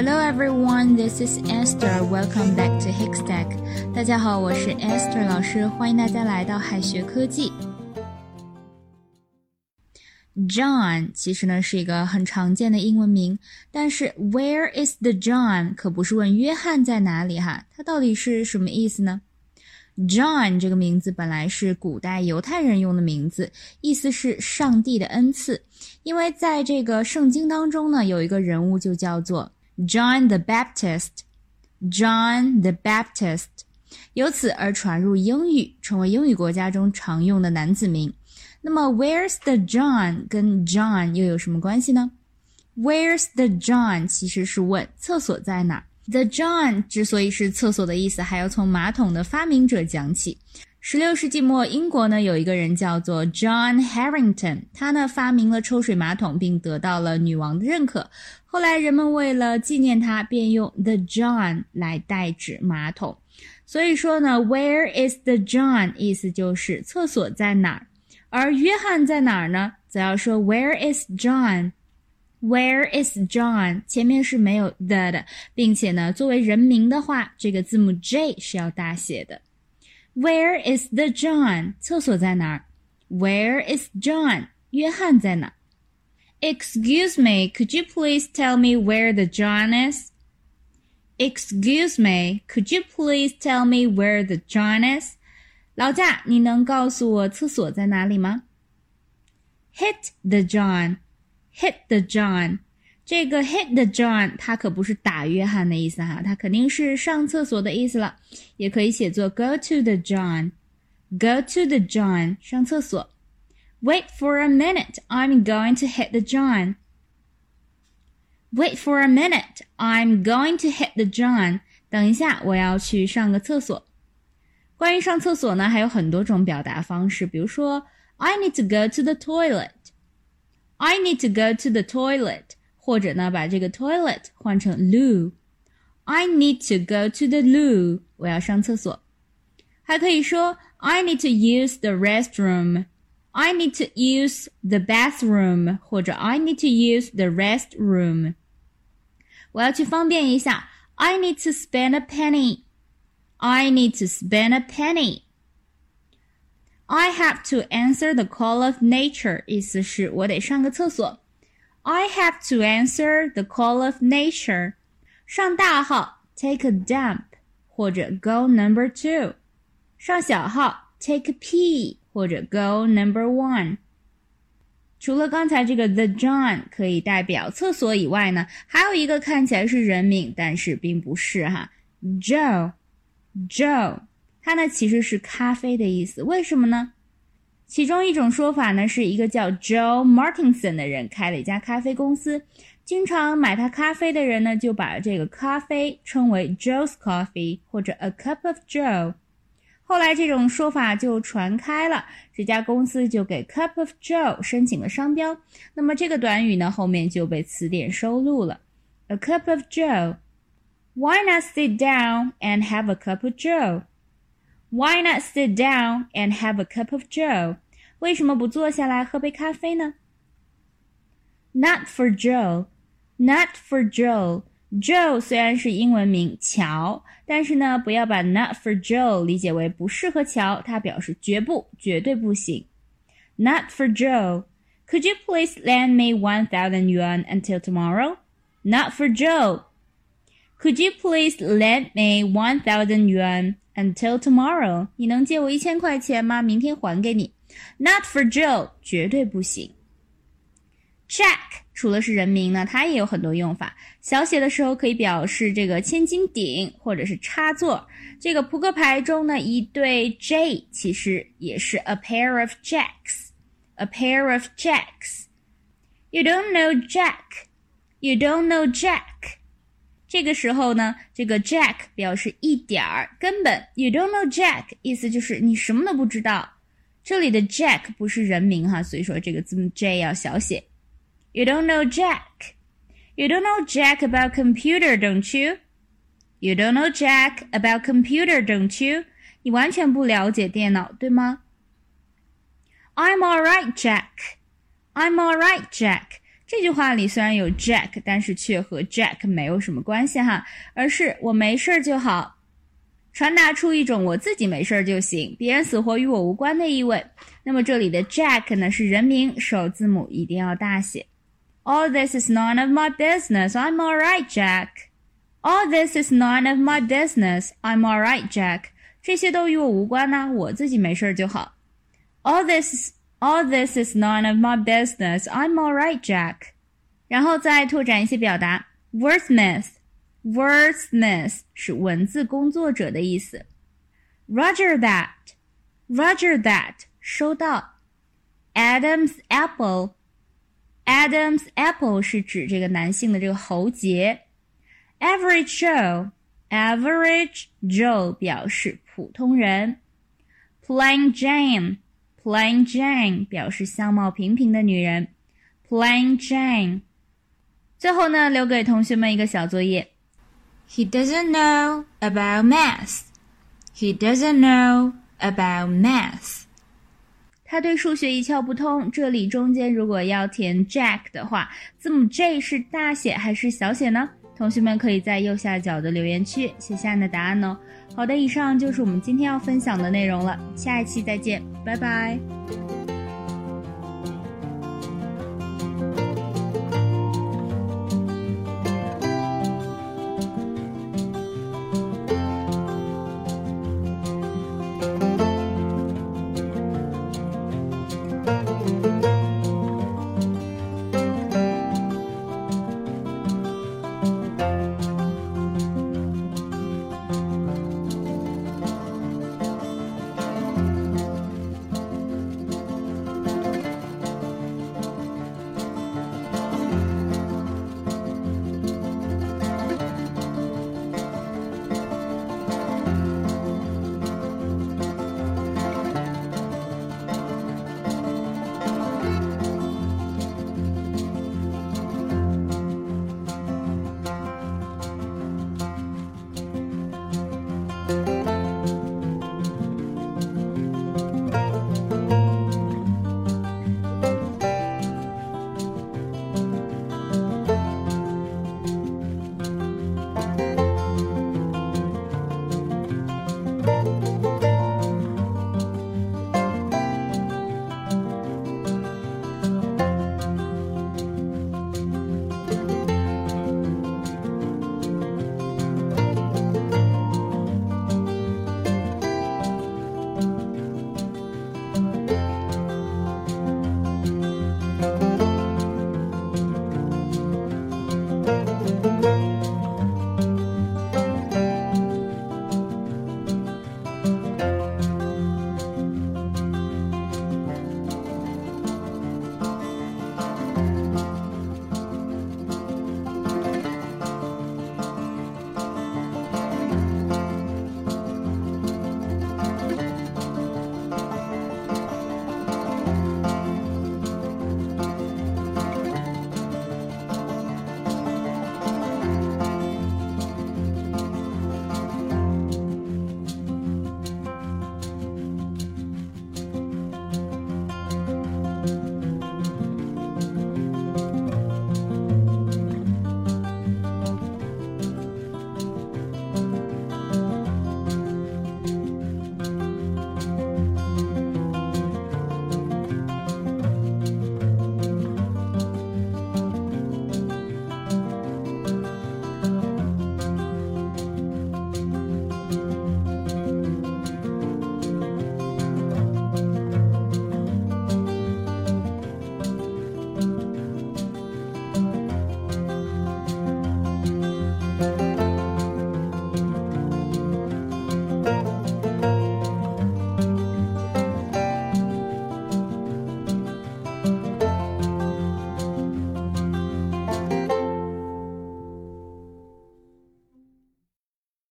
Hello everyone, this is Esther. Welcome back to Hickstack. 大家好，我是 Esther 老师，欢迎大家来到海学科技。John 其实呢是一个很常见的英文名，但是 Where is the John 可不是问约翰在哪里哈，它到底是什么意思呢？John 这个名字本来是古代犹太人用的名字，意思是上帝的恩赐，因为在这个圣经当中呢，有一个人物就叫做 John the Baptist，John the Baptist，由此而传入英语，成为英语国家中常用的男子名。那么，Where's the John 跟 John 又有什么关系呢？Where's the John 其实是问厕所在哪。The John 之所以是厕所的意思，还要从马桶的发明者讲起。十六世纪末，英国呢有一个人叫做 John Harrington，他呢发明了抽水马桶，并得到了女王的认可。后来人们为了纪念他，便用 the John 来代指马桶。所以说呢，Where is the John 意思就是厕所在哪儿。而约翰在哪儿呢？则要说 Where is John？Where is John？前面是没有 the 的，并且呢，作为人名的话，这个字母 J 是要大写的。Where is the John？厕所在哪儿？Where is John？约翰在哪？Excuse me, could you please tell me where the John is? Excuse me, could you please tell me where the John is? 老贾，你能告诉我厕所在哪里吗？Hit the John，hit the John， 这个 hit the John，它可不是打约翰的意思哈，它肯定是上厕所的意思了，也可以写作 go to the John，go to the John，上厕所。Wait for a minute, I'm going to hit the John. Wait for a minute, I'm going to hit the John. 等一下，我要去上个厕所。关于上厕所呢，还有很多种表达方式，比如说 I need to go to the toilet，I need to go to the toilet， 或者呢把这个 toilet 换成 loo，I need to go to the loo，我要上厕所。还可以说 I need to use the restroom，I need to use the bathroom，或者 I need to use the restroom。我要去方便一下，I need to spend a penny。I need to spend a penny. I have to answer the call of nature. 意思是我得上个厕所。 I have to answer the call of nature. 上大号 take a dump 或者 go number two. 上小号 take a pee 或者 go number one. 除了刚才这个 the John 可以代表厕所以外呢，还有一个看起来是人名，但是并不是哈，Joe。Joe，它呢其实是咖啡的意思，为什么呢？ 其中一种说法呢是一个叫 Joe Martinson 的人开了一家咖啡公司，经常买他咖啡的人呢就把这个咖啡称为 Joe's Coffee 或者 A Cup of Joe。后来这种说法就传开了，这家公司就给 Cup of Joe 申请了商标。那么这个短语呢后面就被词典收录了，A Cup of Joe。Why not sit down and have a cup of Joe? Why not sit down and have a cup of Joe? 为什么不坐下来喝杯咖啡呢？Not for Joe, not for Joe. Joe 虽然是英文名乔，但是呢，不要把 not for Joe 理解为不适合乔，它表示绝不、绝对不行。Not for Joe. Could you please lend me one thousand yuan until tomorrow? Not for Joe. Could you please lend me one thousand yuan until tomorrow？你能借我一千块钱吗？明天还给你。Not for Joe，绝对不行。Jack 除了是人名呢，它也有很多用法。小写的时候可以表示这个千斤顶或者是插座。这个扑克牌中呢，一对 J 其实也是 a pair of jacks。A pair of jacks。You don't know Jack. You don't know Jack. 这个时候呢，这个 Jack 表示一点儿，根本 you don't know Jack，意思就是你什么都不知道。这里的 Jack 不是人名哈，所以说这个字母 J 要小写。You don't know Jack. You don't know Jack about computer, don't you? You don't know Jack about computer, don't you? 你完全不了解电脑，对吗？I'm all right, Jack. I'm all right, Jack. 这句话里虽然有 Jack，但是却和 Jack 没有什么关系哈，而是我没事儿就好，传达出一种我自己没事儿就行，别人死活与我无关的意味。那么这里的 Jack 呢是人名，首字母一定要大写。All this is none of my business. I'm all right, Jack. All this is none of my business. I'm all right, Jack. 这些都与我无关呢，我自己没事儿就好。All this All this is none of my business. I'm all right, Jack. 然后再拓展一些表达，wordsmith。wordsmith 是文字工作者的意思。Roger that. Roger that. 收到。Adam's apple. Adam's apple 是指这个男性的这个喉结。Average Joe. Average Joe 表示普通人。Plain Jane. Plain Jane 表示相貌平平的女人。Plain Jane。最后呢，留给同学们一个小作业。He doesn't know about math. He doesn't know about math. 他对数学一窍不通。这里中间如果要填 Jack 的话，字母 J 是大写还是小写呢？同学们可以在右下角的留言区写下你的答案哦。好的，以上就是我们今天要分享的内容了，下一期再见，拜拜。